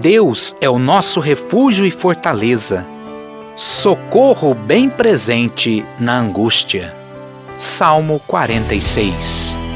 Deus é o nosso refúgio e fortaleza, socorro bem presente na angústia. Salmo 46